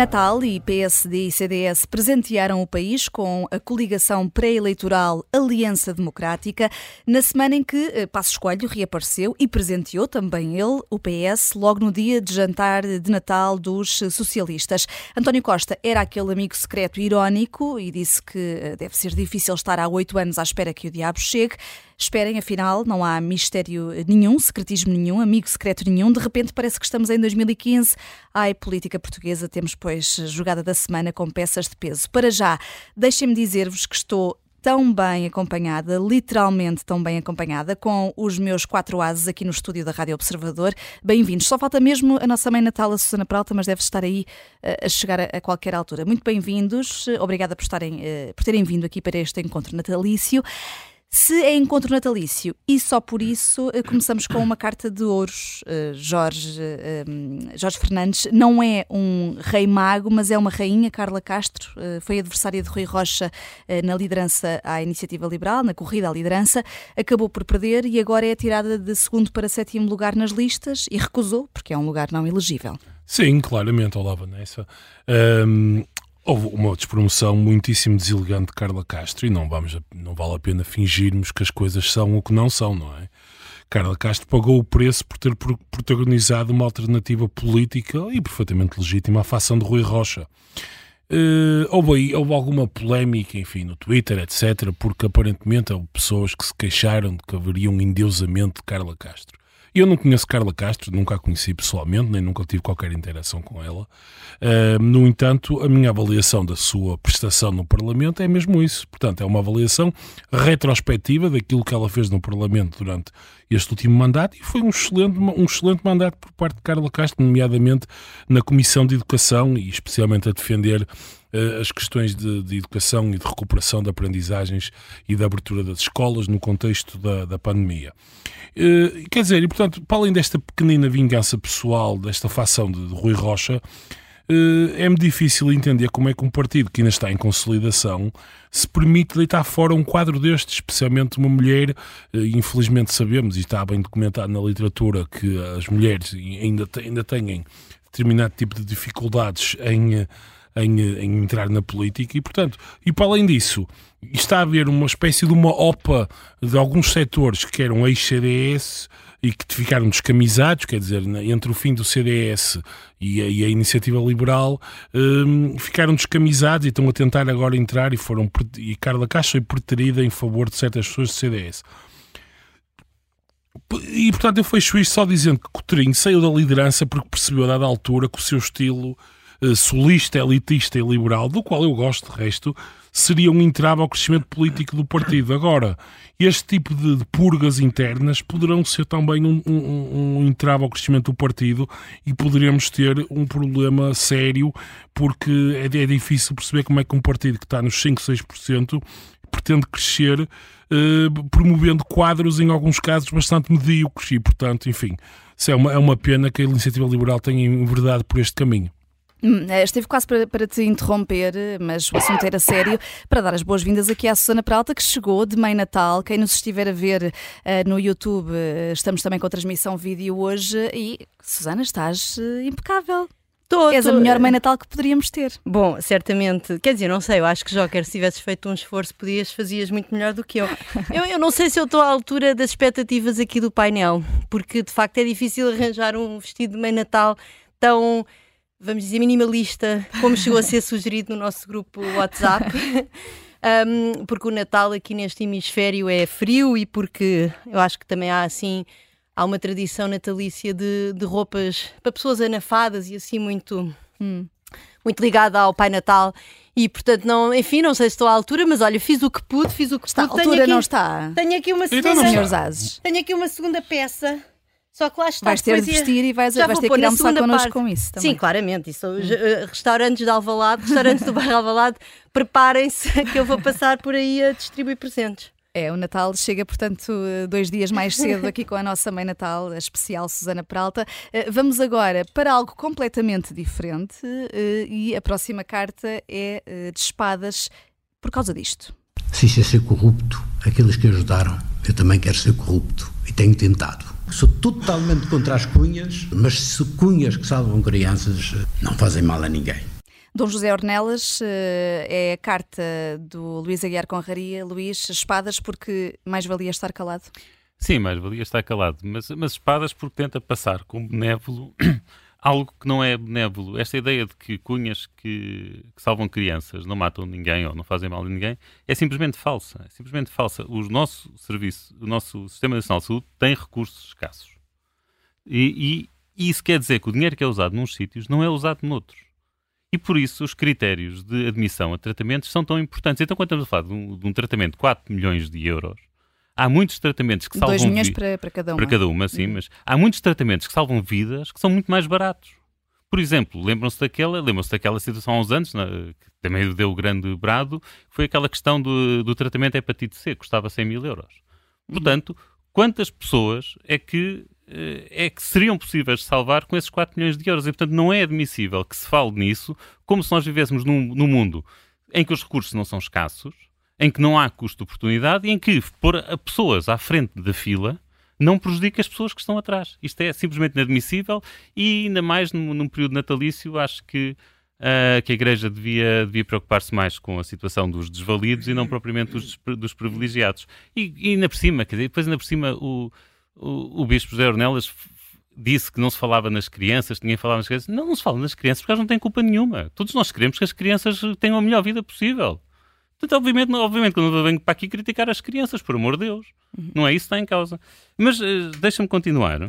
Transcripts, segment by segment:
Natal e PSD e CDS presentearam o país com a coligação pré-eleitoral Aliança Democrática, na semana em que eh, Passos Coelho reapareceu e presenteou também ele, o PS, logo no dia de jantar de Natal dos socialistas. António Costa era aquele amigo secreto irónico e disse que eh, deve ser difícil estar há oito anos à espera que o diabo chegue. Esperem, afinal, não há mistério nenhum, secretismo nenhum, amigo secreto nenhum. De repente parece que estamos em 2015. Ai, política portuguesa, temos, pois, jogada da semana com peças de peso. Para já, deixem-me dizer-vos que estou tão bem acompanhada, literalmente tão bem acompanhada, com os meus quatro ases aqui no estúdio da Rádio Observador. Bem-vindos. Só falta mesmo a nossa mãe Natal, a Susana Peralta, mas deve estar aí uh, a chegar a, a, qualquer altura. Muito bem-vindos. Obrigada por, estarem, uh, por terem vindo aqui para este encontro natalício. Se é encontro natalício e só por isso, eh, começamos com uma carta de ouros. Eh, Jorge, eh, Jorge Fernandes não é um rei mago, mas é uma rainha, Carla Castro. Foi adversária de Rui Rocha na liderança à Iniciativa Liberal, na corrida à liderança. Acabou por perder e agora é tirada de segundo para sétimo lugar nas listas e recusou, porque é um lugar não elegível. Sim, claramente, olá Vanessa. Um, Houve uma despromoção muitíssimo deselegante de Carla Castro e não, vamos, não vale a pena fingirmos que as coisas são o que não são, não é? Carla Castro pagou o preço por ter protagonizado uma alternativa política e perfeitamente legítima à facção de Rui Rocha. Uh, houve, houve alguma polémica, enfim, no Twitter, etc., porque aparentemente houve pessoas que se queixaram de que haveria um endeusamento de Carla Castro. Eu não conheço Carla Castro, nunca a conheci pessoalmente, nem nunca tive qualquer interação com ela. Uh, no entanto, a minha avaliação da sua prestação no Parlamento é mesmo isso. Portanto, é uma avaliação retrospectiva daquilo que ela fez no Parlamento durante este último mandato e foi um excelente, um excelente mandato por parte de Carla Castro, nomeadamente na Comissão de Educação e especialmente a defender as questões de, de, educação e de recuperação de aprendizagens e da abertura das escolas no contexto da, da pandemia. Uh, quer dizer, e portanto, para além desta pequenina vingança pessoal, desta facção de, de Rui Rocha, uh, é-me difícil entender como é que um partido que ainda está em consolidação se permite deitar fora um quadro deste, especialmente uma mulher, uh, infelizmente sabemos, e está bem documentado na literatura, que as mulheres ainda, ainda têm determinado tipo de dificuldades em em, em, entrar na política e, portanto, e para além disso, está a haver uma espécie de uma OPA de alguns setores que eram ex-CDS e que ficaram descamisados, quer dizer, entre o fim do CDS e a, e a Iniciativa Liberal, um, ficaram descamisados e estão a tentar agora entrar e foram e Carla Caixa foi preterida em favor de certas pessoas do CDS. E portanto eu fecho isto só dizendo que Coutinho saiu da liderança porque percebeu a dada altura que o seu estilo solista, elitista e liberal, do qual eu gosto de resto, seria um entrave ao crescimento político do partido. Agora, este tipo de, purgas internas poderão ser também um, um, um entrave ao crescimento do partido e poderíamos ter um problema sério, porque é, é difícil perceber como é que um partido que está nos 5, 6% pretende crescer Uh, promovendo quadros, em alguns casos, bastante medíocres e, portanto, enfim, é uma, é uma pena que a iniciativa liberal tenha enverdado por este caminho. Hum, eh, esteve quase para, para, te interromper, mas o assunto era sério, para dar as boas-vindas aqui à Susana Peralta, que chegou de Mãe Natal. Quem nos estiver a ver uh, no YouTube, uh, estamos também com a transmissão vídeo hoje e, Susana, estás uh, impecável. Tô, És tô... a melhor mãe Natal que poderíamos ter. Bom, certamente. Quer dizer, não sei, eu acho que Joker, se tivesses feito um esforço, podias, fazias muito melhor do que eu. eu. Eu não sei se eu estou à altura das expectativas aqui do painel, porque de facto é difícil arranjar um vestido de mãe Natal tão vamos dizer, minimalista, como chegou a ser sugerido no nosso grupo WhatsApp. Um, porque o Natal aqui neste hemisfério é frio e porque eu acho que também há assim há uma tradição natalícia de, de roupas para pessoas anafadas e assim muito hum, muito ligada ao Pai Natal e portanto não, enfim, não sei se estou à altura, mas olha, fiz o que pude, fiz o que está, pude. A altura aqui, não está. Tenho aqui uma segunda, tenho aqui uma segunda peça só que lá está. Vais ter de vestir e vais, vais ter que ir almoçar connosco com isso também. Sim, claramente. Isso, hum. Eh, restaurantes de Alvalade, restaurantes do bairro Alvalade, preparem-se que eu vou passar por aí a distribuir presentes. É, o Natal chega, portanto, dois dias mais cedo aqui com a nossa mãe Natal, a especial Susana Peralta. Eh, vamos agora para algo completamente diferente eh, e a próxima carta é de espadas por causa disto. Se isso é ser corrupto, aqueles que ajudaram, eu também quero ser corrupto e tenho tentado. Sou totalmente contra as cunhas, mas se cunhas que salvam crianças não fazem mal a ninguém. Dom José Ornelas eh, é a carta do Luís Aguiar Conraria. Luís, espadas porque mais valia estar calado? Sim, mais valia estar calado, mas, mas espadas porque tenta passar como benévolo algo que não é benévolo. Esta ideia de que cunhas que, que, salvam crianças não matam ninguém ou não fazem mal a ninguém é simplesmente falsa. É simplesmente falsa. O nosso serviço, o nosso Sistema Nacional de Saúde tem recursos escassos. E, e, isso quer dizer que o dinheiro que é usado num sítios não é usado noutros. E por isso os critérios de admissão a tratamentos são tão importantes. Então, quando estamos a falar de um, de um tratamento de 4 milhões de euros, há muitos tratamentos que salvam 2 milhões para, para cada uma. Para cada uma, sim, uhum. mas há muitos tratamentos que salvam vidas que são muito mais baratos. Por exemplo, lembram-se daquela, lembram-se daquela situação há uns anos, na, que também deu o grande brado, foi aquela questão do, do tratamento hepatite C, custava 100 mil euros. Uhum. Portanto, quantas pessoas é que eh, é que seriam possíveis de salvar com esses 4 milhões de euros. E, portanto, não é admissível que se fale nisso como se nós vivêssemos num, num mundo em que os recursos não são escassos, em que não há custo de oportunidade e em que pôr pessoas à frente da fila não prejudica as pessoas que estão atrás. Isto é simplesmente inadmissível e, ainda mais num, num período natalício, acho que, uh, que a Igreja devia, devia preocupar-se mais com a situação dos desvalidos e não propriamente dos, dos privilegiados. E, e ainda por cima, quer dizer, depois ainda por cima o o, o Bispo José Ornelas disse que não se falava nas crianças, que ninguém falava nas crianças. Não, não se fala nas crianças porque elas não têm culpa nenhuma. Todos nós queremos que as crianças tenham a melhor vida possível. Portanto, obviamente, obviamente quando eu venho para aqui criticar as crianças, por amor de Deus. Uhum. Não é isso que está em causa. Mas uh, deixa-me continuar.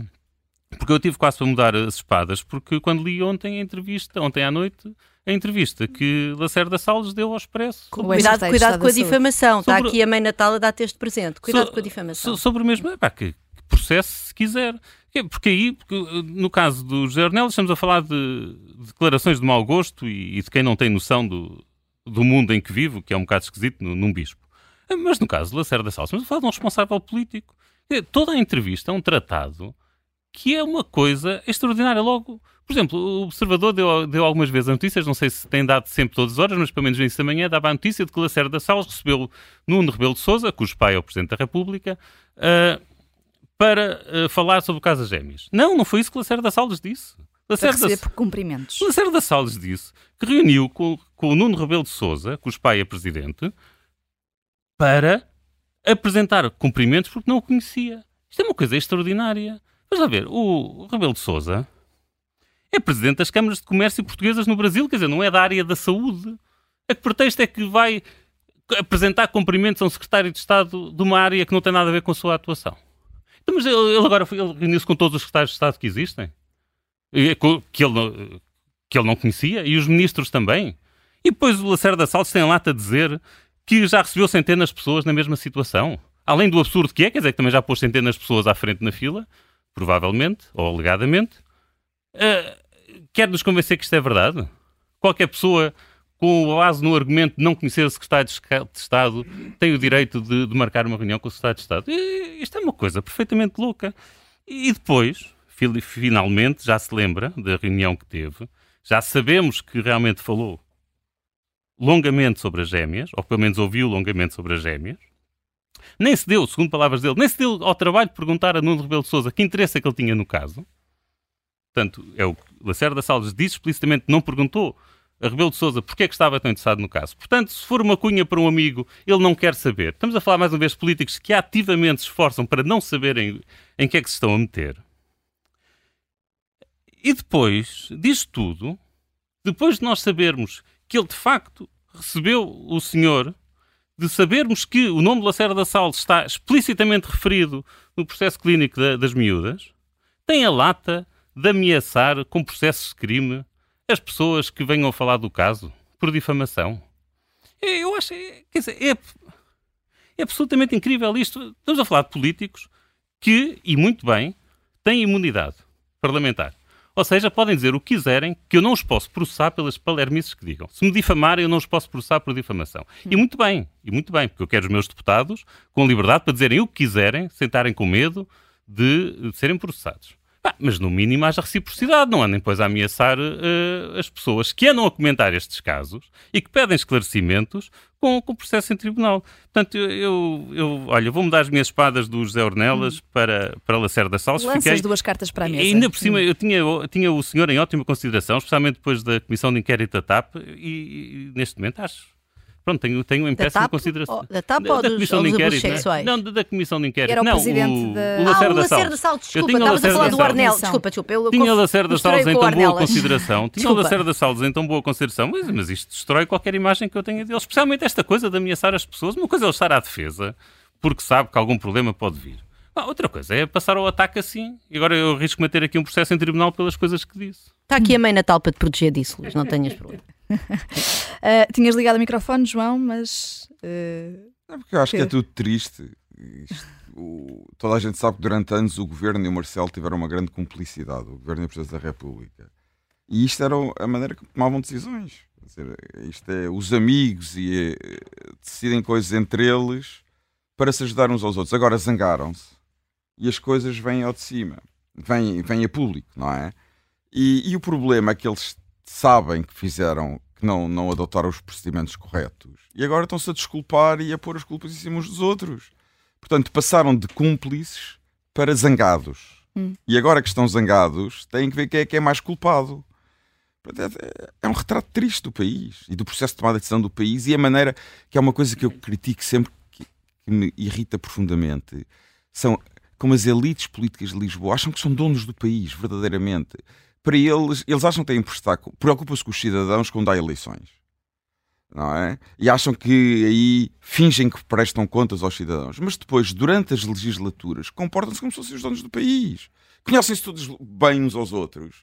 Porque eu tive quase para mudar as espadas, porque quando li ontem a entrevista, ontem à noite, a entrevista que Lacerda Salles deu ao Expresso. Cuidado, cuidado com a difamação. Está aqui a mãe Natal a dar-te este presente. Cuidado so, com a difamação. So, sobre o mesmo, pá, que, processo se quiser. Porque aí, porque, no caso do José Ornelas, estamos a falar de, declarações de mau gosto e, e, de quem não tem noção do, do mundo em que vive, que é um bocado esquisito num bispo. Mas no caso de Lacerda Salles, falar de um responsável político. Toda a entrevista é um tratado que é uma coisa extraordinária. Logo, por exemplo, o Observador deu, deu algumas vezes as notícias, não sei se tem dado sempre todas as horas, mas pelo menos no início da manhã dava a notícia de que Lacerda Salles recebeu Nuno Rebelo de Sousa, cujo pai é o Presidente da República, uh, para uh, falar sobre o caso gêmeas. Não, não foi isso que Lacerda Salles disse. Lacerda, para por cumprimentos. Lacerda Salles disse que reuniu com, com o Nuno Rebelo de Sousa, cujo pai é presidente, para apresentar cumprimentos porque não o conhecia. Isto é uma coisa extraordinária. Vamos lá ver, o Rebelo de Sousa é presidente das câmaras de comércio portuguesas no Brasil, quer dizer, não é da área da saúde. A que pretexto é que vai apresentar cumprimentos a um secretário de Estado de uma área que não tem nada a ver com a sua atuação? Então, mas ele agora reuniu-se com todos os secretários de Estado que existem, que ele, que ele não conhecia, e os ministros também. E depois o Lacerda Salles tem lata a dizer que já recebeu centenas de pessoas na mesma situação. Além do absurdo que é, quer dizer que também já pôs centenas de pessoas à frente na fila, provavelmente, ou alegadamente. Uh, quer nos convencer que isto é verdade? Qualquer pessoa com base no argumento de não conhecer o secretário de Estado, tem o direito de, de marcar uma reunião com o secretário de Estado. E, isto é uma coisa perfeitamente louca. E depois, finalmente, já se lembra da reunião que teve, já sabemos que realmente falou longamente sobre as gêmeas, ou pelo menos ouviu longamente sobre as gêmeas. Nem se deu, segundo palavras dele, nem se deu ao trabalho de perguntar a Nuno Rebelo de Sousa que interesse é que ele tinha no caso. Portanto, é o que Lacerda Salles disse explicitamente, não perguntou a Rebelo de Sousa porque é que estava tão interessado no caso. Portanto, se for uma cunha para um amigo, ele não quer saber. Estamos a falar mais uma vez de políticos que ativamente se esforçam para não saberem em que é que se estão a meter. E depois disto tudo, depois de nós sabermos que ele de facto recebeu o senhor, de sabermos que o nome de Lacerda Salles está explicitamente referido no processo clínico da, das miúdas, tem a lata de ameaçar com processos de crime as pessoas que venham falar do caso por difamação. Eu acho, quer dizer, é, é absolutamente incrível isto. Estamos a falar de políticos que, e muito bem, têm imunidade parlamentar. Ou seja, podem dizer o que quiserem, que eu não os posso processar pelas palermices que digam. Se me difamarem, eu não os posso processar por difamação. E muito bem, e muito bem, porque eu quero os meus deputados com liberdade para dizerem o que quiserem, sem estarem com medo de serem processados. Ah, mas no mínimo haja reciprocidade, não andem depois a ameaçar uh, as pessoas que andam a comentar estes casos e que pedem esclarecimentos com, com o processo em tribunal. Portanto, eu, eu, eu olha, vou mudar as minhas espadas do José Ornelas hum. para, para Lacerda Salles. Lanças Fiquei... duas cartas para a mesa. E ainda por cima, hum. eu tinha, tinha o senhor em ótima consideração, especialmente depois da Comissão de Inquérito da TAP, e, e neste momento acho Pronto, tenho, tenho em péssima consideração. Da TAP ou da, da Comissão de Inquérito? Não, da, da Comissão de Inquérito. Era o não, presidente o, da... o Lacerda, ah, o Lacerda Salles. Desculpa, estavas a falar do Arnel. Desculpa, desculpa. Eu tinha o Lacerda Salles em tão boa consideração. Tinha o Lacerda Salles em tão boa consideração. Mas, mas isto destrói qualquer imagem que eu tenha dele. Especialmente esta coisa de ameaçar as pessoas. Uma coisa é ele estar à defesa, porque sabe que algum problema pode vir. Ah, outra coisa é passar ao ataque assim. E agora eu arrisco-me a ter aqui um processo em tribunal pelas coisas que disse. Está aqui a mãe Natal para te proteger disso, Luís. Não tenhas problema. uh, tinhas ligado o microfone, João, mas. Uh... É porque eu acho que é tudo triste. Isto, o, toda a gente sabe que durante anos o governo e o Marcelo tiveram uma grande cumplicidade, o governo e o Presidente da República. E isto era a maneira que tomavam decisões. Dizer, isto é, os amigos e, eh, decidem coisas entre eles para se ajudar uns aos outros. Agora zangaram-se e as coisas vêm ao de cima, vêm, vêm a público, não é? E, e o problema é que eles sabem que fizeram, que não, não adotaram os procedimentos corretos e agora estão-se a desculpar e a pôr as culpas em cima uns dos outros. Portanto, passaram de cúmplices para zangados. Hum. E agora que estão zangados, têm que ver quem é que é mais culpado. É um retrato triste do país e do processo de tomada de decisão do país e a maneira que é uma coisa que eu critico sempre, que, que me irrita profundamente, são como as elites políticas de Lisboa acham que são donos do país, verdadeiramente para eles, eles acham que têm estar, preocupam-se com os cidadãos quando há eleições. Não é? E acham que aí fingem que prestam contas aos cidadãos. Mas depois, durante as legislaturas, comportam-se como se fossem os donos do país. Conhecem-se todos bem uns aos outros.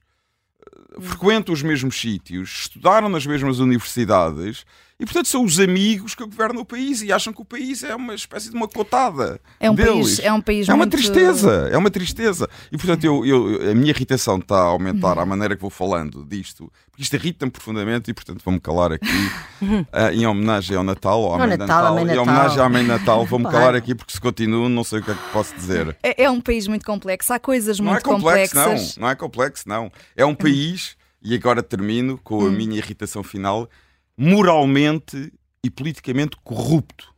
Frequentam os mesmos sítios, estudaram nas mesmas universidades e, portanto, são os amigos que governam o país e acham que o país é uma espécie de uma cotada. É um deles. país, é um país É muito... uma tristeza, é uma tristeza. E, portanto, eu, eu, a minha irritação está a aumentar à maneira que vou falando disto, porque isto irrita-me profundamente e, portanto, vou-me calar aqui uh, em homenagem ao Natal, Mãe Natal, Natal, Natal, em homenagem à Mãe Natal, vou-me calar aqui porque se continuo não sei o que é que posso dizer. É, é um país muito complexo, há coisas não muito é complexo, complexas. Não, não é complexo, não. É um país, e agora termino com a hum. minha irritação final, moralmente e politicamente corrupto.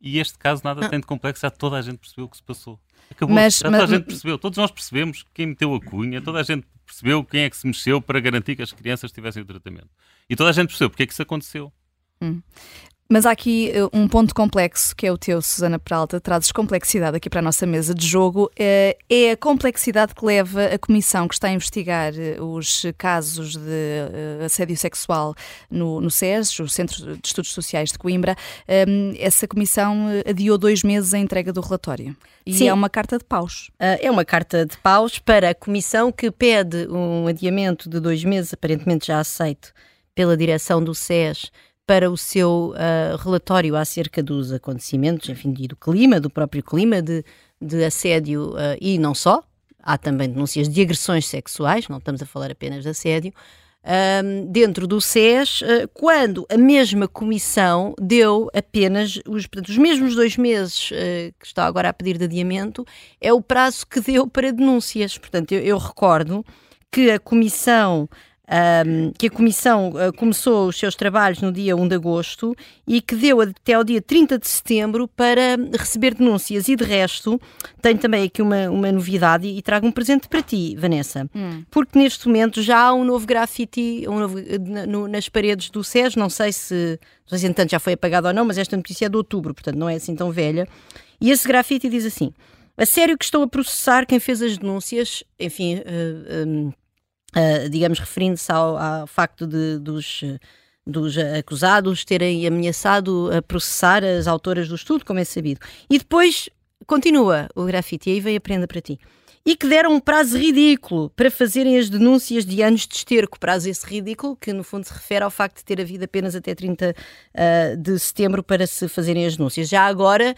E este caso nada tem de complexo, já toda a gente percebeu o que se passou. Acabou, mas, já toda mas, a gente percebeu, todos nós percebemos quem meteu a cunha, toda a gente percebeu quem é que se mexeu para garantir que as crianças tivessem o tratamento. E toda a gente percebeu porque é que isso aconteceu. Hum. Mas há aqui uh, um ponto complexo que é o teu, Susana Peralta, trazes complexidade aqui para a nossa mesa de jogo. Uh, é a complexidade que leva a comissão que está a investigar uh, os casos de assédio sexual no, no SES, o Centro de Estudos Sociais de Coimbra. Essa comissão adiou dois meses a entrega do relatório. E Sim. é uma carta de paus. é uma carta de paus para a comissão que pede um adiamento de dois meses, aparentemente já aceito pela direção do SES para o seu uh, relatório acerca dos acontecimentos, enfim, do clima, do próprio clima de, de assédio uh, e não só. Há também denúncias de agressões sexuais, não estamos a falar apenas de assédio, um, dentro do SES, uh, quando a mesma comissão deu apenas os, portanto, os mesmos dois meses que está agora a pedir de adiamento, é o prazo que deu para denúncias. Portanto, eu, eu recordo que a comissão um, que a Comissão uh, começou os seus trabalhos no dia 1 de agosto e que deu até ao dia 30 de setembro para receber denúncias. E de resto, tenho também aqui uma, uma novidade e, trago um presente para ti, Vanessa, hum. porque neste momento já há um novo grafite um novo, no, nas paredes do SES. Não sei se, não sei se entanto já foi apagado ou não, mas esta notícia é de outubro, portanto não é assim tão velha. E esse grafite diz assim: A sério que estou a processar quem fez as denúncias, enfim. Uh, um, uh, digamos, referindo-se ao, ao, facto de, dos, dos acusados terem ameaçado a processar as autoras do estudo, como é sabido. E depois continua o grafite, e aí vem a prenda para ti. E que deram um prazo ridículo para fazerem as denúncias de anos de esterco. Prazo esse ridículo, que no fundo se refere ao facto de ter havido apenas até 30 uh, ah, de setembro para se fazerem as denúncias. Já agora,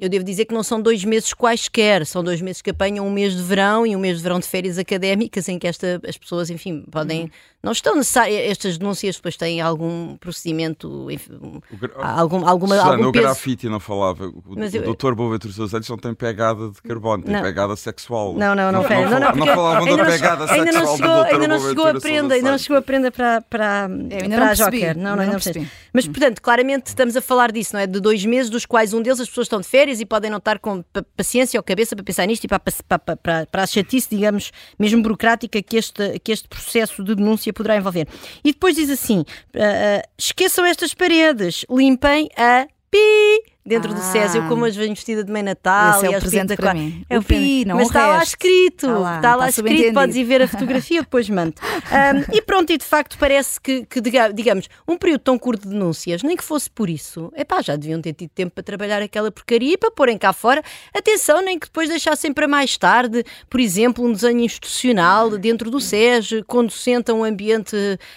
eu devo dizer que não são dois meses quaisquer, são dois meses que apanham um mês de verão e um mês de verão de férias académicas em que esta, as pessoas, enfim, podem uhum. Não estão necessárias. Estas denúncias depois têm algum procedimento, enfim, O algum, alguma, Susana, algum o peso. grafite não falava. O, Mas o eu- doutor Boaventura Sousa Santos não tem pegada de carbono, tem Não. pegada sexual. Não, não, não, não, não, não, não, falavam ainda da não- pegada ainda não sexual chegou, ainda não chegou a prenda, ainda não chegou a prenda para, para, para não a Joker. Não, não, não não percebi. percebi. Mas, portanto, claramente estamos a falar disso, não é? De dois meses, dos quais um deles as pessoas estão de férias e podem não estar com pa- paciência ou cabeça para pensar nisto e para, para, para, para, para a chatice, digamos, mesmo burocrática que este, que este processo de denúncia poderá envolver. E depois diz assim: ah, esqueçam estas paredes, limpem a pi dentro do Ah. Césio, como as venho vestida de meio Natal. Esse é o presente para mim. É O pi, não Mas está lá escrito, Está lá, está lá está escrito, podes ir ver a fotografia, depois mando. Ahm, e pronto, e de facto parece que, que, diga- digamos, um período tão curto de denúncias, nem que fosse por isso, epá, já deviam ter tido tempo para trabalhar aquela porcaria e para porem cá fora. Atenção, nem que depois deixassem para mais tarde, por exemplo, um desenho institucional dentro do SES, conducente a um ambiente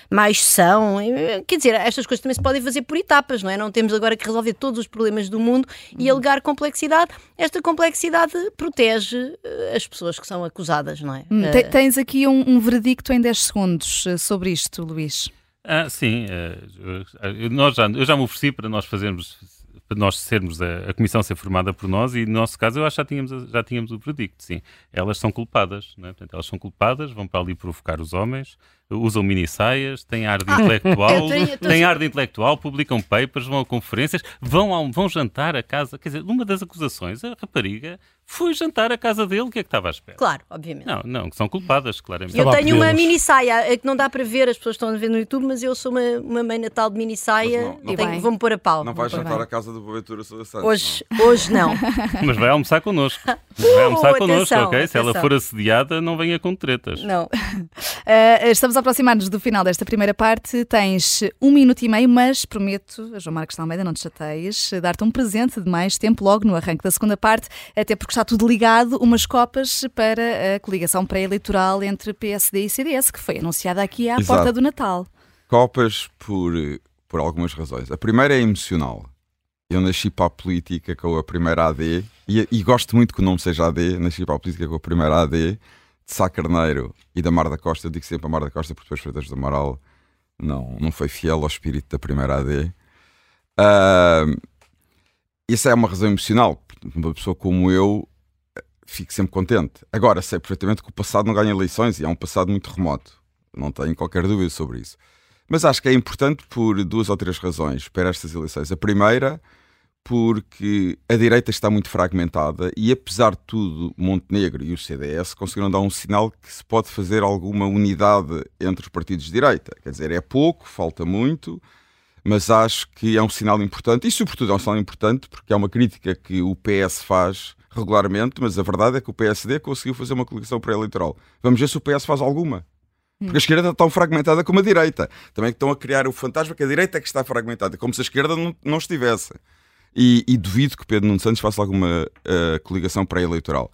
mais são. Quer dizer, estas coisas também se podem fazer por etapas, não é? Não temos agora que resolver todos os problemas do mundo e alegar complexidade. Esta complexidade protege eh, as pessoas que são acusadas, não é? Hum, Eh, te- Tens aqui um, um veredicto em 10 segundos eh, sobre isto, Luís. Ah, sim, eu- nós já, eu já me ofereci para nós fazermos, para nós sermos a, a comissão ser formada por nós e no nosso caso eu acho que já tínhamos, a- já tínhamos o veredicto, sim. Elas são culpadas, não é? Portanto, elas são culpadas, vão para ali provocar os homens, usam mini saias, têm ar de intelectual, eu tenho- eu tô- têm ar de intelectual, publicam papers, vão a conferências, vão, ao- vão jantar a casa. Quer dizer, uma das acusações, a rapariga foi jantar à casa dele, o que é que estava à espera? Claro, obviamente. Não, não, que são culpadas, claramente. Eu tenho uma mini saia eh, que não dá para ver, as pessoas estão a ver no YouTube, mas eu sou uma, uma mãe natal de mini saia não- não e vou-me pôr a pau. Não vais jantar bem. à casa do Boaventura Sousa Santos. Hoje, hoje não. Mas vai almoçar connosco. Vai almoçar Uh, connosco, atenção, ok? Se ela atenção. for assediada, não venha com tretas. Não. Uh, estamos a aproximar-nos do final desta primeira parte. Tens um minuto e meio, mas prometo, João Marcos de Almeida, não te chateias, dar-te um presente de mais tempo logo no arranque da segunda parte, até porque está tudo ligado, umas copas para a coligação pré-eleitoral entre PSD e CDS, que foi anunciada aqui à Exato. porta do Natal. Copas por, por algumas razões. A primeira é emocional. Eu nasci para a política com a primeira AD e, e gosto muito que o nome seja AD. Nasci para a política com a primeira AD de Sá Carneiro e da Mar da Costa. Eu digo sempre a Mar da Costa porque depois Freitas do Amaral não, não foi fiel ao espírito da primeira AD. Ah, isso é uma razão emocional. Uma pessoa como eu eh, fico sempre contente. Agora, sei perfeitamente que o passado não ganha eleições e é um passado muito remoto. Não tenho qualquer dúvida sobre isso. Mas acho que é importante por duas ou três razões para estas eleições. A primeira, porque a direita está muito fragmentada e, apesar de tudo, Montenegro e o CDS conseguiram dar um sinal que se pode fazer alguma unidade entre os partidos de direita. Quer dizer, é pouco, falta muito, mas acho que é um sinal importante e, sobretudo, é um sinal importante porque é uma crítica que o PS faz regularmente, mas a verdade é que o PSD conseguiu fazer uma coligação pré-eleitoral. Vamos ver se o PS faz alguma. Porque a esquerda está tão fragmentada como a direita. Também estão a criar o fantasma que a direita é que está fragmentada, como se a esquerda não, não estivesse. E, e duvido que Pedro Nuno Santos faça alguma eh, coligação pré-eleitoral.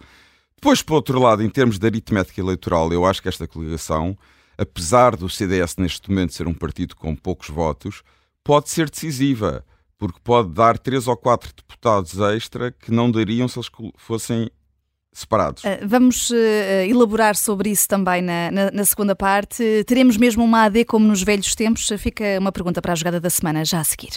Depois, por outro lado, em termos de aritmética eleitoral, eu acho que esta coligação, apesar do CDS neste momento ser um partido com poucos votos, pode ser decisiva, porque pode dar três ou quatro deputados extra que não dariam se eles fossem separados. Uh, Vamos uh, elaborar sobre isso também na, na- na segunda parte. Teremos mesmo uma AD como nos velhos tempos? Fica uma pergunta para a jogada da semana já a seguir.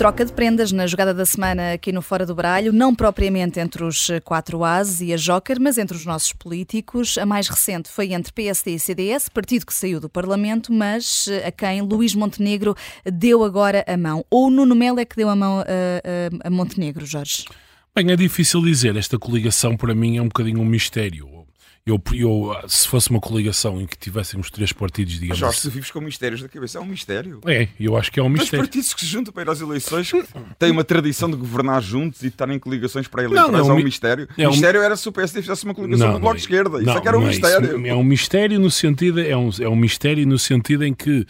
Troca de prendas na jogada da semana aqui no Fora do Baralho, não propriamente entre os quatro As e a Joker, mas entre os nossos políticos. A mais recente foi entre PSD e CDS, partido que saiu do Parlamento, mas eh, a quem Luís Montenegro deu agora a mão. Ou Nuno Melo é que deu a mão a, a- a Montenegro, Jorge? Bem, é difícil dizer. Esta coligação para mim é um bocadinho um mistério. Eu, eu, se fosse uma coligação em que tivéssemos três partidos, digamos Jorge, tu assim. vives com mistérios da cabeça. É um mistério. É, eu acho que é um mistério. partidos que se juntam para ir às eleições têm uma tradição de governar juntos e de estarem em coligações pré-eleitorais. Não, É é um, mi- mistério. é o um- mistério era se o PSD fizesse uma coligação com o Bloco de Esquerda. Isso não, é que era um não é isso. mistério. É um mistério no sentido, é um, é um mistério no sentido em que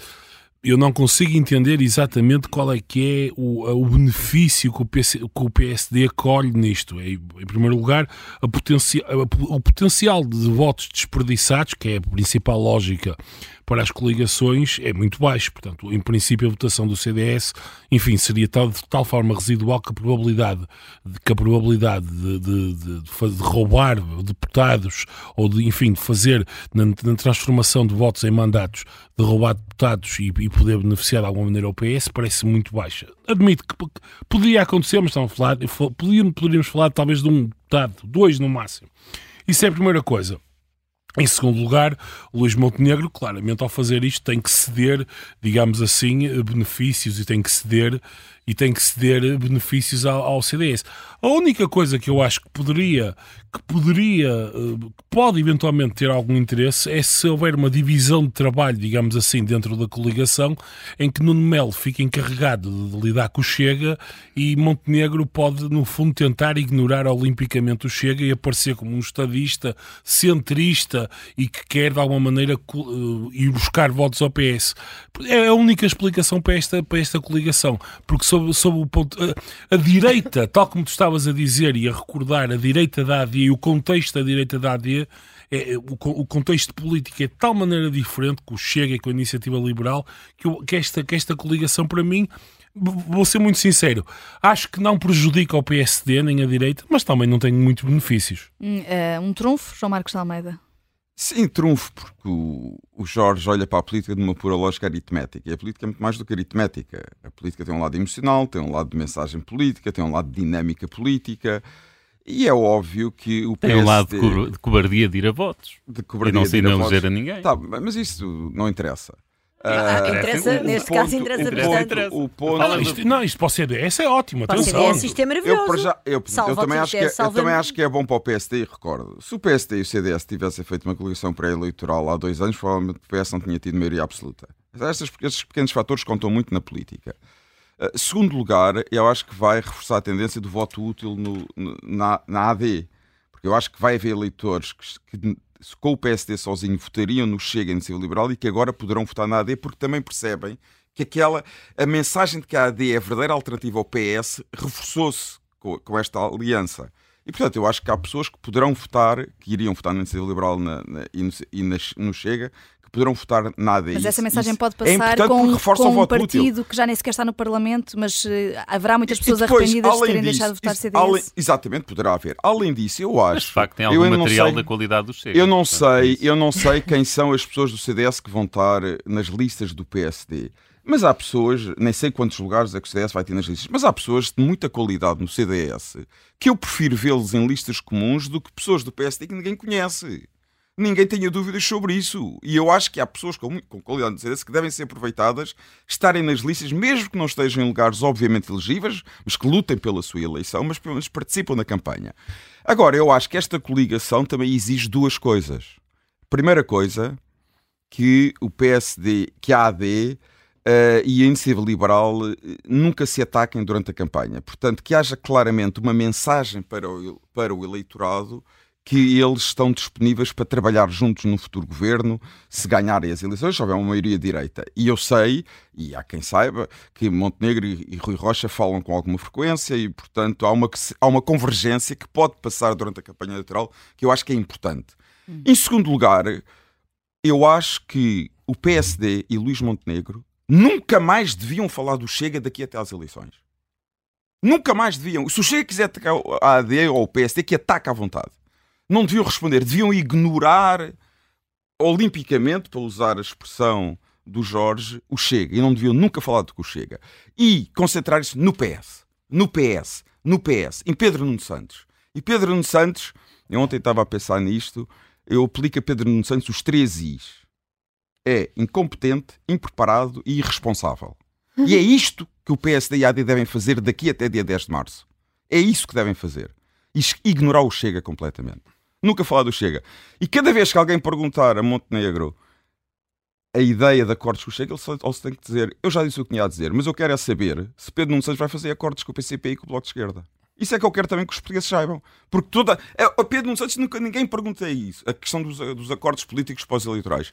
eu não consigo entender exatamente qual é que é o, o benefício que o, PC, que o, PSD colhe nisto. É, em primeiro lugar, a a, o potencial de votos desperdiçados, que é a principal lógica para as coligações é muito baixo. Portanto, em princípio, a votação do CDS, enfim, seria tal, de tal forma residual que a probabilidade de, que a probabilidade de, de, de, de roubar deputados ou de, enfim, de fazer na, na, transformação de votos em mandatos, de roubar deputados e, e poder beneficiar de alguma maneira ao PS parece muito baixa. Admito que, que poderia acontecer, mas a falar, poderíamos, poderíamos falar talvez de um deputado, dois no máximo. Isso é a primeira coisa. Em segundo lugar, Luís Montenegro, claramente, ao fazer isto, tem que ceder, digamos assim, benefícios e tem que ceder e tem que ceder benefícios ao, ao CDS. A única coisa que eu acho que poderia, que poderia, eh, que pode eventualmente ter algum interesse é se houver uma divisão de trabalho, digamos assim, dentro da coligação, em que Nuno Melo fica encarregado de lidar com o Chega e Montenegro pode, no fundo, tentar ignorar olimpicamente o Chega e aparecer como um estadista, centrista e que quer, de alguma maneira, eh, ir buscar votos ao PS. É a única explicação para esta, para esta coligação, porque sob, sob o ponto. A, a direita, tal como tu estavas a dizer e a recordar, a direita da AD e o contexto da direita da AD. É, o, o, contexto político é de tal maneira diferente com o Chega e com a iniciativa liberal que, eu, que, esta, que esta coligação, para mim, vou ser muito sincero, acho que não prejudica o PSD nem a direita, mas também não tem muitos benefícios. Um, uh, um trunfo, João Marcos de Almeida? Sim, trunfo, porque o, o, Jorge olha para a política de uma pura lógica aritmética. E a política é muito mais do que aritmética. A política tem um lado emocional, tem um lado de mensagem política, tem um lado de dinâmica política. E é óbvio que o PSD... Tem um lado de, de cobardia de ir a votos. De cobardia e não se eleger a ninguém. Tá, mas isso não interessa. Ah, uh, interessa, neste ponto, caso interessa o bastante. o ponto, não, isto, não, isto para o CDS é ótimo. Para o CDS isto é maravilhoso. Eu, já, eu, eu, também acho que é, eu também acho que é bom para o PSD e recordo. Se o PSD e o CDS tivessem feito uma coligação pré-eleitoral há dois anos, provavelmente o PS não tinha tido maioria absoluta. Estes, estes pequenos fatores contam muito na política. Uh, segundo lugar, eu acho que vai reforçar a tendência do voto útil no, na, na AD. Porque eu acho que vai haver eleitores que, que com o PSD sozinho votariam no Chega e no Liberal e que agora poderão votar na AD porque também percebem que aquela a mensagem de que a AD é a verdadeira alternativa ao PS reforçou-se com, com, esta aliança. E portanto, eu acho que há pessoas que poderão votar, que iriam votar na Iniciativa Liberal na, na, e, no, e no Chega, poderão votar nada. Mas essa mensagem pode é passar é com, com um partido útil. que já nem sequer está no Parlamento, mas uh, haverá muitas pessoas depois, arrependidas de terem disso, deixado de votar isso, CDS. Além, exatamente, poderá haver. Além disso, eu acho... Mas de facto tem algum material sei, da qualidade do Chega. Eu não, sei, eu não sei quem são as pessoas do CDS que vão estar nas listas do PSD. Mas há pessoas, nem sei quantos lugares é que o CDS vai ter nas listas, mas há pessoas de muita qualidade no CDS que eu prefiro vê-los em listas comuns do que pessoas do PSD que ninguém conhece ninguém tenha dúvidas sobre isso. E eu acho que há pessoas com, com qualidade de CDS que devem ser aproveitadas, estarem nas listas, mesmo que não estejam em lugares obviamente elegíveis, mas que lutem pela sua eleição, mas pelo menos participam da campanha. Agora, eu acho que esta coligação também exige duas coisas. Primeira coisa, que o PSD, que a AD Uh, e a Iniciativa Liberal uh, nunca se ataquem durante a campanha. Portanto, que haja claramente uma mensagem para o, para o eleitorado que eles estão disponíveis para trabalhar juntos no futuro governo, se ganharem as eleições, se houver uma maioria direita. E eu sei, e há quem saiba, que Montenegro e Rui Rocha falam com alguma frequência e, portanto, há uma, há uma convergência que pode passar durante a campanha eleitoral que eu acho que é importante. Hum. Em segundo lugar, eu acho que o PSD e Luís Montenegro nunca mais deviam falar do Chega daqui até às eleições. Nunca mais deviam. Se o Chega quiser atacar a AD ou o PSD, que ataque à vontade não deviam responder, deviam ignorar olimpicamente, para usar a expressão do Jorge, o Chega. E não deviam nunca falar do que o Chega. E concentrar-se no PS. No PS. No PS. Em Pedro Nuno Santos. E Pedro Nuno Santos, eu ontem estava a pensar nisto, eu aplico a Pedro Nuno Santos os três Is. É incompetente, impreparado e irresponsável. E é isto que o PSD e a AD devem fazer daqui até dia 10 de março. É isso que devem fazer. Ignorar o Chega completamente nunca falar do Chega. E cada vez que alguém perguntar a Montenegro a ideia de acordos com o Chega, ele só, se tem que dizer: Eu já disse o que tinha a dizer, mas eu quero é saber se Pedro Santos vai fazer acordos com o PCP e com o Bloco de Esquerda. Isso é que eu quero também que os portugueses saibam. Porque toda. A Pedro Nuno Santos nunca ninguém pergunta isso. A questão dos, dos acordos políticos pós-eleitorais.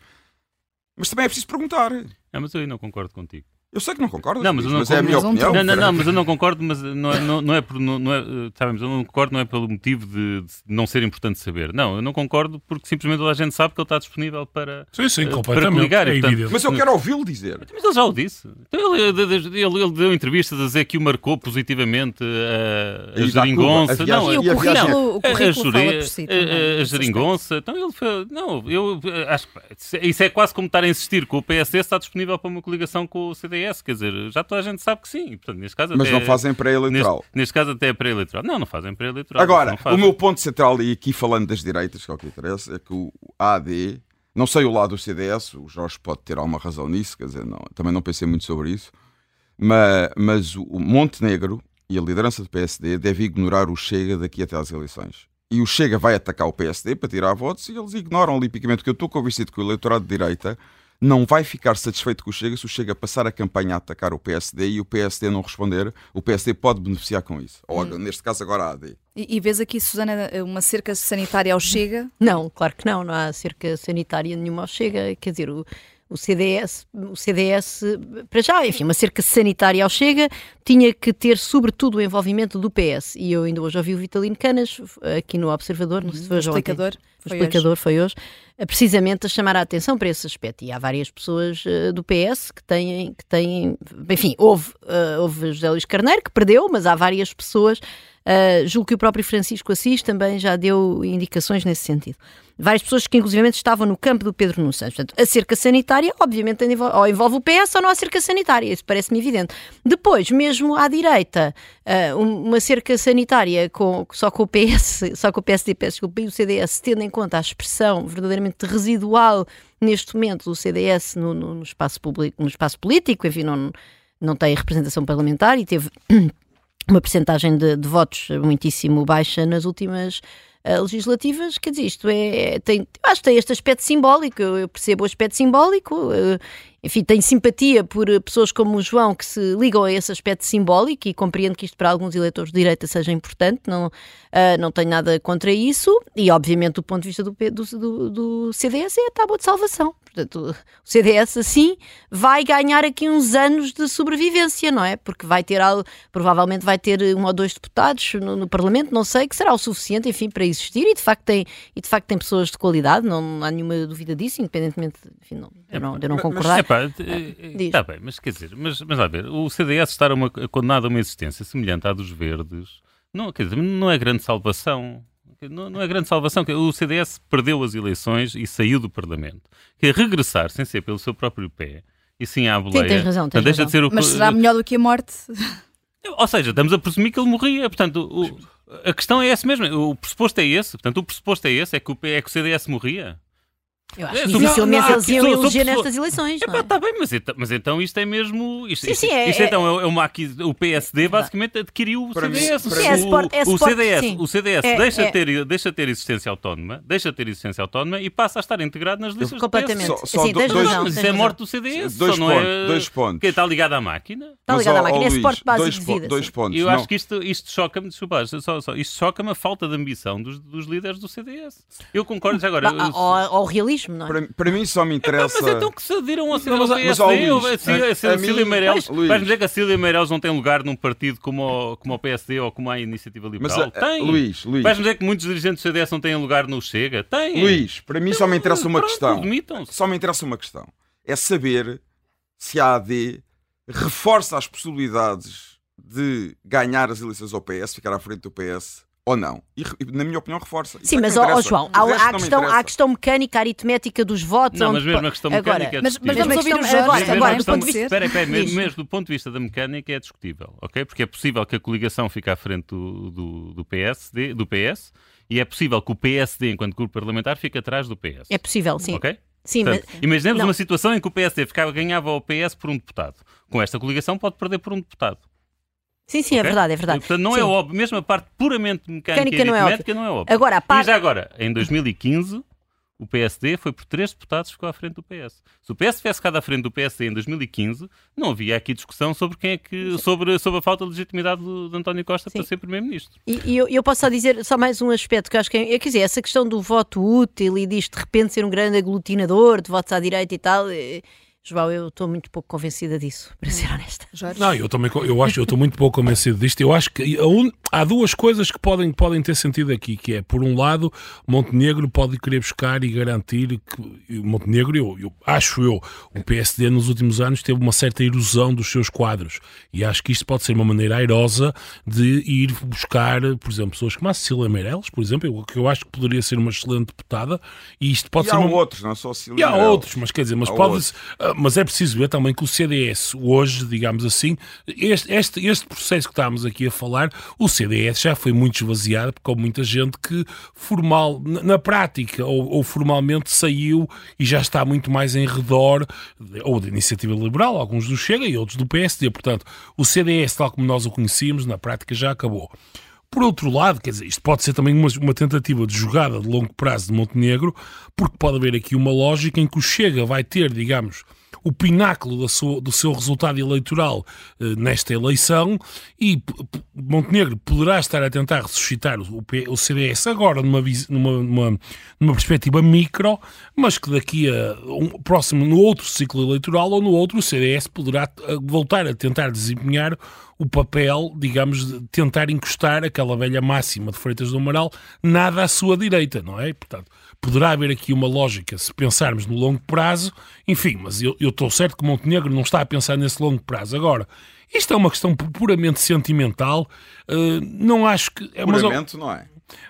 Mas também é preciso perguntar. Ah, mas eu não concordo contigo. Eu sei que não concordas, Não, mas eu não mas é a minha concordo. opinião. Não, não, não, mas eu não concordo, mas não é, não, não é por. Não, não é, eh, sabemos, eu não concordo, não é pelo motivo de, de não ser importante saber. Não, eu não concordo porque simplesmente toda a gente sabe que ele está disponível para. Sim, sim, eh. Para coligar, é portanto. Mas eu quero ouvi-lo dizer. Mas ele já o disse. Então ele, ele- ele- ele deu entrevistas a dizer que o marcou positivamente a, a geringonça. A não, E o a currículo, o a- a currículo jure- fala por si. a- também, a- a geringonça. Então ele foi. Não, eu acho que isso é quase como estar a insistir que o PSD está disponível para uma coligação com o CDS. Quer dizer, já toda a gente sabe que sim. Portanto, neste caso Mas até- não fazem pré-eleitoral. Neste, neste caso até é pré-eleitoral. Não, não fazem pré-eleitoral. Agora, o meu ponto central, e aqui falando das direitas, que é o que interessa, é que o AD, não sei o lado do CDS, o Jorge pode ter alguma razão nisso, quer dizer, não, também não pensei muito sobre isso, mas, mas o Montenegro e a liderança do PSD deve ignorar o Chega daqui até às eleições. E o Chega vai atacar o PSD para tirar votos e eles ignoram olimpicamente, porque eu estou convencido que o eleitorado de direita não vai ficar satisfeito com o Chega se o Chega passar a campanha a atacar o PSD e o PSD não responder. O PSD pode beneficiar com isso. Ou, neste caso, agora a AD. E, e vês aqui, Susana, uma cerca sanitária ao Chega? Não, claro que não, não há cerca sanitária nenhuma ao Chega, quer dizer, o, o CDS, o CDS, para já, enfim, uma cerca sanitária ao Chega tinha que ter sobretudo o envolvimento do PS, e eu ainda hoje ouvi o Vitalino Canas, aqui no Observador, não sei se foi O hoje ou ontem. explicador. O foi explicador foi hoje, precisamente a chamar a atenção para esse aspecto. E há várias pessoas eh, do PS que têm, que têm enfim, houve, eh, houve José Luís Carneiro que perdeu, mas há várias pessoas, eh, julgo que o próprio Francisco Assis também já deu indicações nesse sentido. Várias pessoas que inclusivamente estavam no campo do Pedro Nuno Santos. Portanto, a cerca sanitária, obviamente, ou envolve o PS ou não há cerca sanitária, isso parece-me evidente. Depois, mesmo à direita, um- uma cerca sanitária com, só com o PS, só com o PSD, desculpa, e o CDS, tendo em conta a expressão verdadeiramente residual neste momento do CDS no, no- no espaço público, no espaço político, enfim, não, não tem representação parlamentar e teve uma percentagem de, de votos muitíssimo baixa nas últimas eh, legislativas, quer dizer, isto é, tem, acho que tem este aspecto simbólico, eu, percebo o aspecto simbólico, eh, enfim, tenho simpatia por eh, pessoas como o João que se ligam a esse aspecto simbólico e compreendo que isto para alguns eleitores de direita seja importante, não, ah, não tenho nada contra isso e obviamente do ponto de vista do, do, do, CDS é a tábua de salvação. Portanto, o CDS assim vai ganhar aqui uns anos de sobrevivência, não é? Porque vai ter algo, provavelmente vai ter um ou dois deputados no, no Parlamento, não sei, que será o suficiente, enfim, para existir e de facto tem, e de facto tem pessoas de qualidade, não, há nenhuma dúvida disso, independentemente enfim, não, de eu não, eu não concordar. Epá, Diz. está bem, mas quer dizer, mas, mas lá ver, o CDS estar a uma, condenado a uma existência semelhante à dos verdes, não, quer dizer, não é grande salvação. Não, não é grande salvação. que O CDS perdeu as eleições e saiu do Parlamento. Que regressar sem ser pelo seu próprio pé e sim à boleia. tens razão, tens deixa razão. de ser o Mas será melhor do que a morte? Ou seja, estamos a presumir que ele morria. Portanto, o- a questão é essa mesmo. O pressuposto é esse. Portanto, o pressuposto é esse, é que o, é que o CDS morria. Eu acho É, que dificilmente não, não, eles iam eleger pessoa- nestas eleições. não Epá, é? está bem, mas então, mas então isto é mesmo. Isto, Sim, isto- sim, é- isto é- então é uma aqui, o PSD basicamente adquiriu o mim- CDS. para o, É, é o CDS, sim. o CDS É- deixa, é- Ter, deixa ter existência autónoma, deixa ter existência autónoma e passa a estar integrado nas listas do Completamente. Só- só Sim, do- dois-. Mas tens isso é morte do CDS. Dois só não pontos, é... dois pontos. Que está ligado à máquina. Está ligado à máquina, é suporte básico dois, dois sim. pontos. Eu Não, acho que isto, isto choca-me, desculpa, só, só, isto choca-me a falta de ambição dos, dos líderes do CDS. Eu concordo já agora. Ao, ao não é? para, para mim só me interessa. Mas então que se adiram ao Não, mas- mas, ó, Luís, ou a Cília- a- a Cília a Meireles, Luís. vais-me dizer que a Cília Meireles não tem lugar num partido como o, como o PSD ou como a Iniciativa Mas, Liberal? a- tem. Luís, Luís. Vais-me dizer que muitos dirigentes do CDS não têm lugar no Chega? Tem. Luís, para mim só me interessa uma questão. admitam-se. Só me interessa uma questão. É saber se a AD reforça as possibilidades de ganhar as eleições ao PS, ficar à frente do PS ou não. E, na minha opinião, reforça. Sim, é mas ó. João, O há, há a questão, há a questão mecânica, aritmética dos votos. Não, onde- mas mesmo a questão agora, mecânica é Mas- discutível. mas vamos ouvir o agora- agora, agora, pode pode ser? Espera, espera, mesmo, mesmo do ponto de vista da mecânica é discutível, ok? Porque é possível que a coligação fique à frente do, do, do PSD, do PS, e é possível que o PSD, enquanto grupo parlamentar, fique atrás do PS. É possível, sim. Ok? Sim, mas, Portanto, imaginemos não. uma situação em que o PSD ficava, ganhava ao PS por um deputado. Com esta coligação pode perder por um deputado. Sim, sim, é ok? verdade, é verdade. Portanto, não Sim. é óbvio. Mesmo a parte puramente mecânica Mecânica e não é aritmética não é óbvio. Agora, a E parte- já agora, em 2015, o PSD foi por três deputados que ficou à frente do PS. Se o PS tivesse ficado à frente do PSD em 2015, não havia aqui discussão sobre quem é que sobre, sobre a falta de legitimidade de, de António Costa Sim. para ser primeiro-ministro. E, e eu, eu, posso só dizer só mais um aspecto que acho que é, quer dizer, essa questão do voto útil e disto de repente ser um grande aglutinador de votos à direita e tal. É, João, eu estou muito pouco convencida disso, para ser honesta. Jorge? Não, eu também eu acho, eu estou muito pouco convencido disto. Eu acho que un, há duas coisas que podem, podem ter sentido aqui, que é, por um lado, Montenegro pode querer buscar e garantir que Montenegro, eu, eu acho eu, o PSD nos últimos anos teve uma certa erosão dos seus quadros e acho que isto pode ser uma maneira airosa de ir buscar, por exemplo, pessoas como a Cecília Meirelles, por exemplo, que eu acho que poderia ser uma excelente deputada e isto pode e ser. há uma... outros, não só Cecília E há outros, mas quer dizer, mas pode mas é preciso ver também que o CDS, hoje, digamos assim, este, este, este processo que estamos aqui a falar, o CDS já foi muito esvaziado, porque há muita gente que formal, na, na prática ou, ou, formalmente saiu e já está muito mais em redor, ou da iniciativa liberal, alguns do Chega e outros do PSD. Portanto, o CDS, tal como nós o conhecíamos, na prática já acabou. Por outro lado, quer dizer, isto pode ser também uma, uma, tentativa de jogada de longo prazo de Montenegro, porque pode haver aqui uma lógica em que o Chega vai ter, digamos, o pináculo sua, do seu resultado eleitoral eh, nesta eleição e Montenegro poderá estar a tentar ressuscitar o, o CDS agora numa, numa, numa, numa, perspectiva micro, mas que daqui a um, próximo, no outro ciclo eleitoral ou no outro, o CDS poderá eh, voltar a tentar desempenhar o papel, digamos, de tentar encostar aquela velha máxima de Freitas do Amaral nada à sua direita, não é? Portanto, poderá haver aqui uma lógica se pensarmos no longo prazo, enfim, mas eu, eu estou certo que Montenegro não está a pensar nesse longo prazo. Agora, isto é uma questão puramente sentimental, uh, não acho que... É, puramente, mas, não é?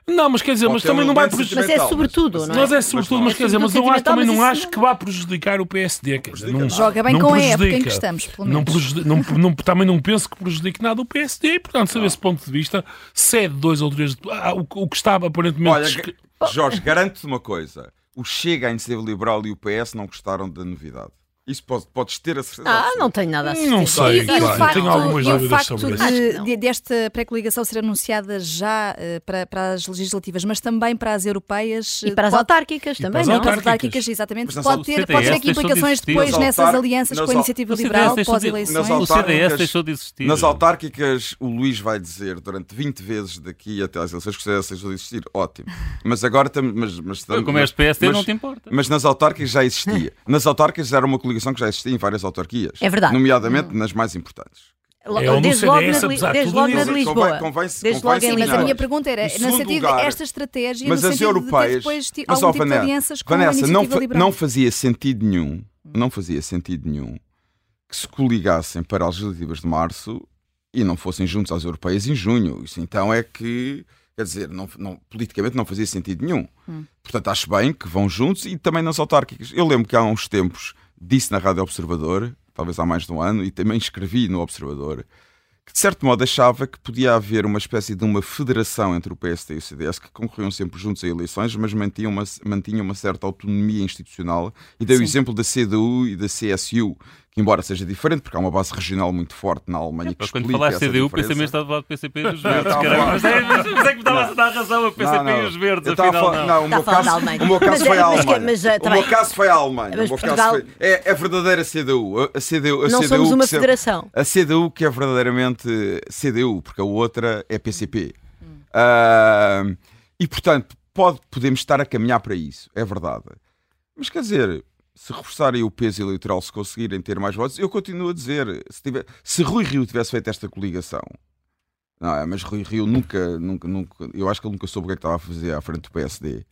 Não, mas quer dizer, mas também não vai prejudicar. Mas é sobretudo, não é? Mas é sobretudo, mas, quer dizer, mas eu acho, também não acho que vá prejudicar o PSD. Quer dizer, não, Joga bem com a época em que estamos, pelo menos. Não, não, também não penso que prejudique nada o PSD e, portanto, sob esse ponto de vista, cede dois ou três. Ah, o, o, que estava aparentemente. Olha, Jorge, garanto-te uma coisa: o Chega, a Iniciativa Liberal e o PS não gostaram da novidade. Isso pode, podes ter a certeza. Ah, não tenho nada a certeza. Não sei, claro, facto, tenho algumas dúvidas sobre isso. E de, desta pré-coligação ser anunciada já uh, para, para as legislativas, mas também para as europeias. E para as autárquicas também, não? Para as autárquicas, exatamente. Pode ter, pode ter aqui implicações depois nessas alianças com a iniciativa liberal pós-eleições. O CDS deixou de existir. Nas autárquicas, o Luís vai dizer durante 20 vezes daqui até às eleições que o CDS deixou de existir. Ótimo. Mas agora estamos. Mas, mas, como és PSD, não te importa. Mas nas autárquicas já existia. Nas autárquicas era uma coligação que já existia em várias autarquias. É verdade. Nomeadamente nas mais importantes. É desde logo, CDS, na, desde logo na de Lisboa. Convém, desde logo em Mas a minha pergunta era, no sentido lugar, esta estratégia, mas no as europeias, de depois mas, algum tipo Vanessa, de alianças com Vanessa, a não, liberal. não fazia sentido nenhum, não fazia sentido nenhum que se coligassem para as legislativas de março e não fossem juntos às europeias em junho. Isso então é que Quer dizer, não, não, politicamente não fazia sentido nenhum. Hum. Portanto, acho bem que vão juntos e também nas autárquicas. Eu lembro que há uns tempos disse na Rádio Observador, talvez há mais de um ano, e também escrevi no Observador, que de certo modo achava que podia haver uma espécie de uma federação entre o PSD e o CDS que concorriam sempre juntos a eleições, mas mantinham uma, mantinham uma certa autonomia institucional. E dei o exemplo da CDU e da CSU, embora seja diferente, porque há uma base regional muito forte na Alemanha é, que Quando falaste CDU, pensei mesmo estava do lado do PCP e dos Verdes. Mas é que me estava a dar razão a PCP não, não. e os Verdes, afinal não. Não, o meu caso, o meu caso foi a Alemanha. O meu caso foi a Alemanha. É a verdadeira CDU. A CDU não somos uma federação. A CDU que é verdadeiramente CDU, porque a outra é PCP. Uh, e, portanto, pode, podemos estar a caminhar para isso, é verdade. Mas quer dizer, se reforçarem o peso eleitoral, se conseguirem ter mais votos, eu continuo a dizer, se, tiver, se Rui Rio tivesse feito esta coligação, não é, mas Rui Rio nunca, nunca, nunca, eu acho que ele nunca soube o que, é que estava a fazer à frente do PSD.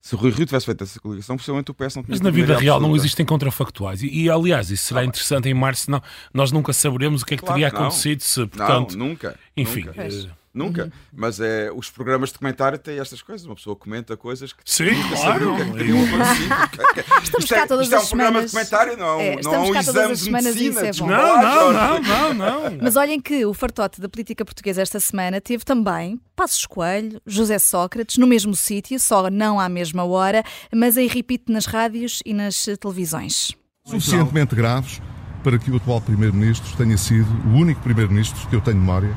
Se Rui Rio tivesse feito essa coligação, possivelmente o PS não tinha Mas na vida real não existem contrafactuais. E, e, aliás, isso será interessante em março. Não, nós nunca saberemos o que é que claro teria que acontecido se, portanto. Não, nunca. Enfim. Nunca. Uh, Nunca. Uhum. Mas é, os programas de comentário têm estas coisas. Uma pessoa comenta coisas que Sim, claro. o que é que teriam acontecido. Estamos cá todas isto é, as isto é um programa de comentário, não, é, não é um exame de medicina. É. Não, não, não, não, não. Mas olhem que o fartote da política portuguesa esta semana teve também Passos Coelho, José Sócrates, no mesmo sítio, só não à mesma hora, mas aí repite nas rádios e nas televisões. Suficientemente graves para que o atual Primeiro-Ministro tenha sido o único Primeiro-Ministro que eu tenho memória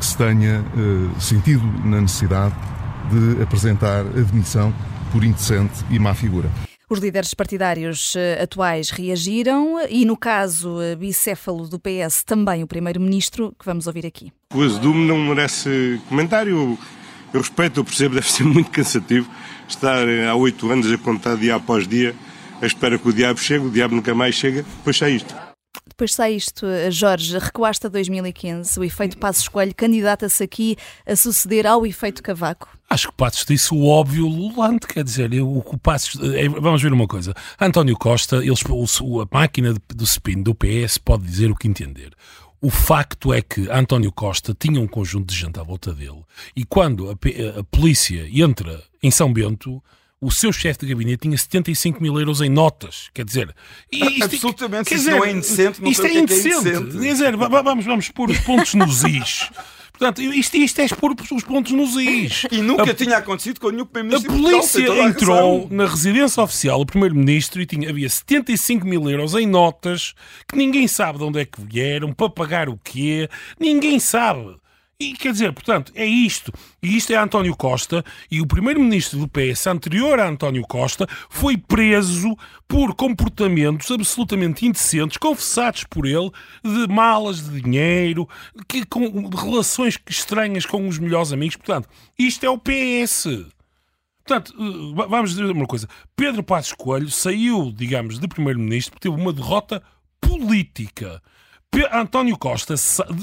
que se tenha uh, sentido na necessidade de apresentar admissão por indecente e má figura. Os líderes partidários eh, atuais reagiram e, no caso eh, bicéfalo do PS, também o primeiro-ministro, que vamos ouvir aqui. O azedume não merece comentário. Eu respeito, eu percebo, deve ser muito cansativo estar eh, há oito anos a contar dia após dia, à espera que o diabo chegue, o diabo nunca mais chega, depois sai isto. Depois sai isto, Jorge, recuaste a 2015, o efeito Passos Coelho candidata-se aqui a suceder ao efeito Cavaco. Acho que Passos disse o óbvio lulante, quer dizer, o o Passos. É, vamos ver uma coisa. António Costa, eles, o, a máquina do spin do PS pode dizer o que entender. O facto é que António Costa tinha um conjunto de gente à volta dele e quando a, a polícia entra em São Bento, o seu chefe de gabinete tinha 75 mil euros em notas. Quer dizer, isto, absolutamente, quer dizer, não é indecente, não isto é, é indecente. É indecente. Quer dizer, vamos, vamos pôr os pontos nos is. Portanto, isto, isto é expor os pontos nos is. E nunca a, tinha acontecido com nenhum primeiro-ministro. A polícia entrou na residência oficial, o primeiro-ministro, e tinha, havia 75 mil euros em notas que ninguém sabe de onde é que vieram, para pagar o quê, ninguém sabe. E quer dizer, portanto, é isto. E isto é António Costa. E o primeiro-ministro do PS, anterior a António Costa, foi preso por comportamentos absolutamente indecentes, confessados por ele, de malas de dinheiro, que, com relações estranhas com os melhores amigos. Portanto, isto é o PS. Portanto, eh, vamos dizer uma coisa. Pedro Passos Coelho saiu, digamos, de primeiro-ministro porque teve uma derrota política. António Costa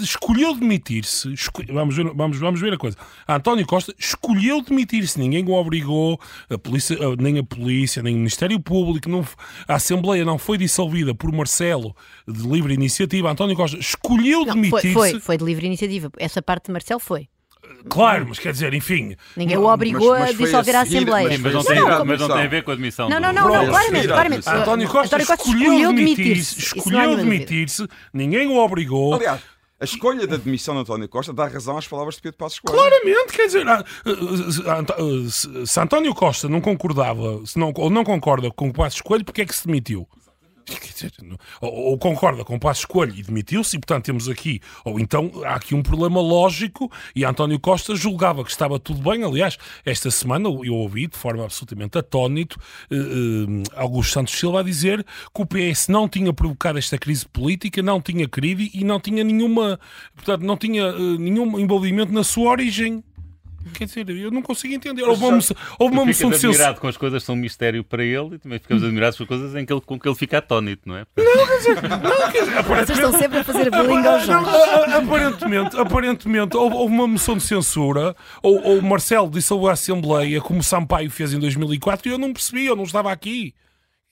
escolheu demitir-se. Vamos, ver, vamos, vamos ver a coisa. António Costa escolheu demitir-se. Ninguém o obrigou, a polícia, nem a polícia, nem o Ministério Público. Não, a Assembleia não foi dissolvida por Marcelo de livre iniciativa. António Costa escolheu demitir-se. Foi, foi, foi de livre iniciativa. Essa parte de Marcelo foi. Claro, mas quer dizer, enfim. Ninguém o obrigou mas, mas a dissolver a, seguir, a Assembleia. Mas, mas, não tem, não, mas não tem a ver com a admissão. Não, não, não, não claramente, claramente. António Costa, António Costa escolheu demitir-se. Escolheu demitir-se, ninguém o obrigou. Aliás, a escolha da demissão de António Costa dá razão às palavras de Pedro Passos Coelho. Claramente, quer dizer, ah, ah, ah, se António Costa não concordava, se não, ou não concorda com o Passos Coelho, porque é que se demitiu? Ou, ou, concorda com o passo escolha e demitiu-se, e portanto temos aqui, ou então há aqui um problema lógico, e António Costa julgava que estava tudo bem. Aliás, esta semana eu ouvi de forma absolutamente atónito eh, eh, Augusto Santos Silva a dizer que o PS não tinha provocado esta crise política, não tinha querido e não tinha nenhuma, portanto, não tinha eh, nenhum envolvimento na sua origem. Quer dizer, eu não consigo entender. Houve uma, moção, houve uma moção de admirado com as coisas são um mistério para ele e também ficamos admirados com as coisas em que ele, com que ele fica atónito, não é? Não, quer dizer, não, quer dizer aparentemente, Vocês estão sempre a fazer bullying aos jogos. Aparentemente, aparentemente houve, houve, uma moção de censura, ou, ou Marcelo dissolveu a Assembleia, como Sampaio fez em 2004, e eu não percebi, eu não estava aqui.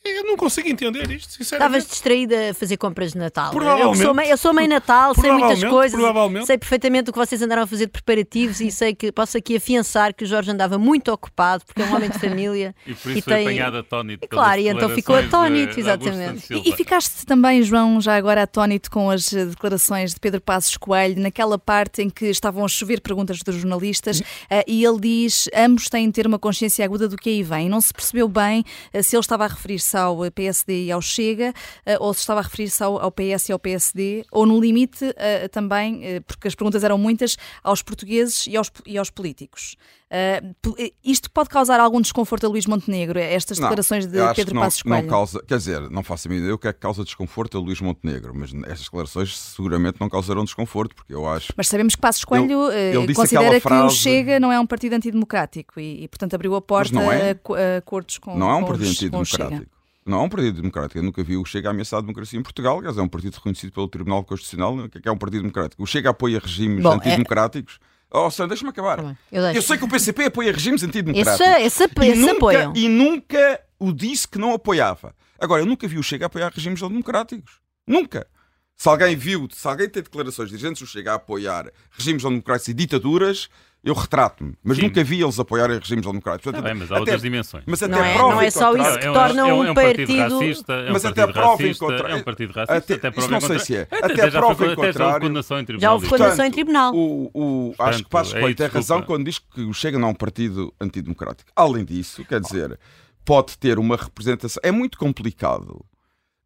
Eu não consigo entender isto, sinceramente. Estavas distraída a fazer compras de Natal. Eu sou mãe, eu sou mãe Natal, sei muitas coisas, sei perfeitamente o que vocês andaram a fazer de preparativos e sei que posso aqui afiançar que o Jorge andava muito ocupado, porque é um homem de família. e por isso e foi tem... apanhado atónito. Claro, e então ficou atónito, de, exatamente. De e, e, ficaste também, João, já agora atónito com as declarações de Pedro Passos Coelho, naquela parte em que estavam a chover perguntas dos jornalistas, uh, e ele diz: ambos têm de ter uma consciência aguda do que aí vem. Não se percebeu bem uh, se ele estava a referir-se referir-se ao PSD e ao Chega, eh, ou se estava a referir-se ao, PS e ao PSD, ou no limite eh, também, eh, porque as perguntas eram muitas, aos portugueses e aos, e aos políticos. Uh, isto pode causar algum desconforto a Luís Montenegro, estas declarações de Pedro não, Passos Coelho? Não causa, quer dizer, não faço a ideia o que é que causa desconforto a Luís Montenegro, mas estas declarações seguramente não causarão desconforto, porque eu acho... Mas sabemos que Passos Coelho ele, ele considera que o Chega não é um partido antidemocrático e, e portanto, abriu a porta é. a, a acordos com Não é um partido antidemocrático. Não é um partido democrático. Eu nunca vi o Chega a ameaçar a democracia em Portugal. Aliás, é um partido reconhecido pelo Tribunal Constitucional. O que é, que é um partido democrático? O Chega apoia regimes Bom, é- antidemocráticos. É... Oh, Sandra, deixa-me acabar. Tá eu, eu, sei que o PCP apoia regimes antidemocráticos. Esse, esse, e, esse nunca, apoiam. e nunca o disse que não apoiava. Agora, eu nunca vi o Chega a apoiar regimes democráticos. Nunca. Se alguém viu, se alguém tem declarações de dirigentes do Chega a apoiar regimes democráticos e ditaduras, eu retrato-me, mas Sim. nunca vi eles apoiarem regimes democráticos. Portanto, tá bem, mas há até, outras dimensões. Mas até não, é, não é só isso que torna é um, é um, partido, racista, é um mas partido até racista, é um partido racista, até, até prova não sei se é. Até, até prova em contrário. Já houve condenação em tribunal. O, o, Portanto, acho que Passos é Coelho tem razão quando diz que o Chega não é um partido antidemocrático. Além disso, quer dizer, pode ter uma representação. É muito complicado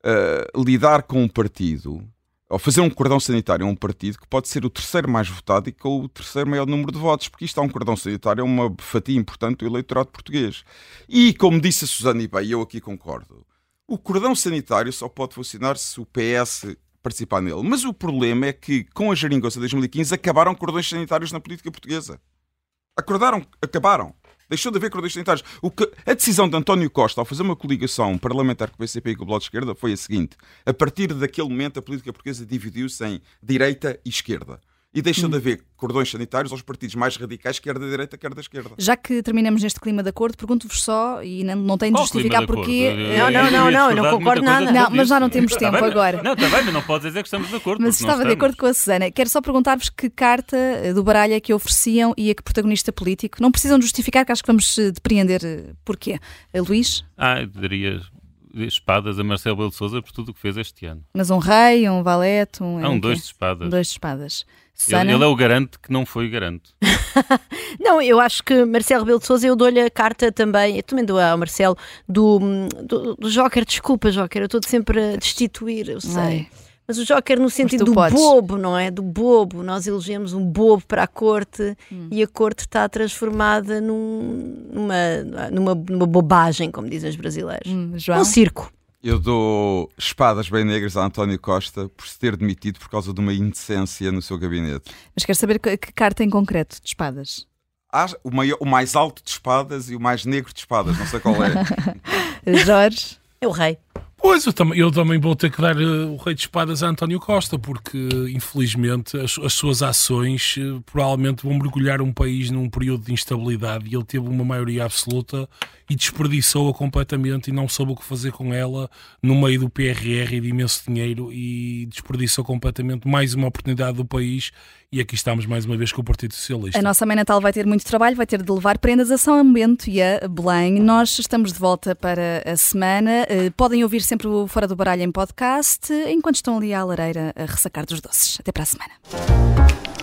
uh, lidar com um partido ao fazer um cordão sanitário a um partido que pode ser o terceiro mais votado e com o terceiro maior número de votos, porque isto é um cordão sanitário, é uma fatia importante do eleitorado português. E, como disse a Susana e bem, eu aqui concordo, o cordão sanitário só pode funcionar se o PS participar nele. Mas o problema é que, com a geringonça de 2015, acabaram cordões sanitários na política portuguesa. Acordaram, acabaram. Deixou de haver cordões sanitários. O que, a decisão de António Costa ao fazer uma coligação parlamentar com o PCP e com o Bloco de Esquerda foi a seguinte. A partir daquele momento, a política portuguesa dividiu-se em direita e esquerda e deixou de haver cordões sanitários aos partidos mais radicais, quer da direita, quer da esquerda. Já que terminamos neste clima de acordo, pergunto-vos só, e não, não tenho de justificar porquê. Não, não, não, não, eu não concordo nada. Não, mas já não temos tempo bem, agora. Não, está bem, mas não podes dizer que estamos de acordo. Mas estava de acordo com a Susana. Quero só perguntar-vos que carta eh, do baralho é que ofereciam e a que protagonista político. Não precisam de justificar, que acho que vamos eh, depreender eh, porquê. Eh, Luís, Ah, eu daria espadas a Marcelo Belo de Souza por tudo o que fez este ano. mas um rei, um valete, um. Há um o quê? dois de espadas. Um dois de espadas. Ele, ele é o garante que não foi garante. Não, eu acho que Marcelo Rebelo de Sousa, eu dou-lhe a carta também, eu também dou ao Marcelo, do, do, do Joker, desculpa Joker, eu estou sempre a destituir, eu sei. Ai. Mas o Joker no sentido do podes. bobo, não é? Do bobo. Nós elegemos um bobo para a corte Hum. e a corte está transformada num- numa, numa, numa bobagem, como dizem os brasileiros. hum, João. Um circo. Eu dou espadas bem negras a António Costa por se ter demitido por causa de uma indecência no seu gabinete. Mas quero saber que, que carta em concreto de espadas. Há o, maior- o mais alto de espadas e o mais negro de espadas, não sei qual é. Jorge. É o rei. Pois, eu também, eu também vou ter que dar eh, o rei de espadas a António Costa, porque infelizmente as, as suas ações eh, provavelmente vão mergulhar um país num período de instabilidade e ele teve uma maioria absoluta e desperdiçou-a completamente e não soube o que fazer com ela no meio do PRR e de imenso dinheiro e desperdiçou completamente mais uma oportunidade do país e aqui estamos mais uma vez com o Partido Socialista. A nossa mãe Natal vai ter muito trabalho, vai ter de levar prendas a São Bento e a Belém. Nós estamos de volta para a semana. Eh, Podem ouvir sempre o Fora do Baralho em podcast, enquanto estão ali à lareira a ressacar dos doces. Até para a semana.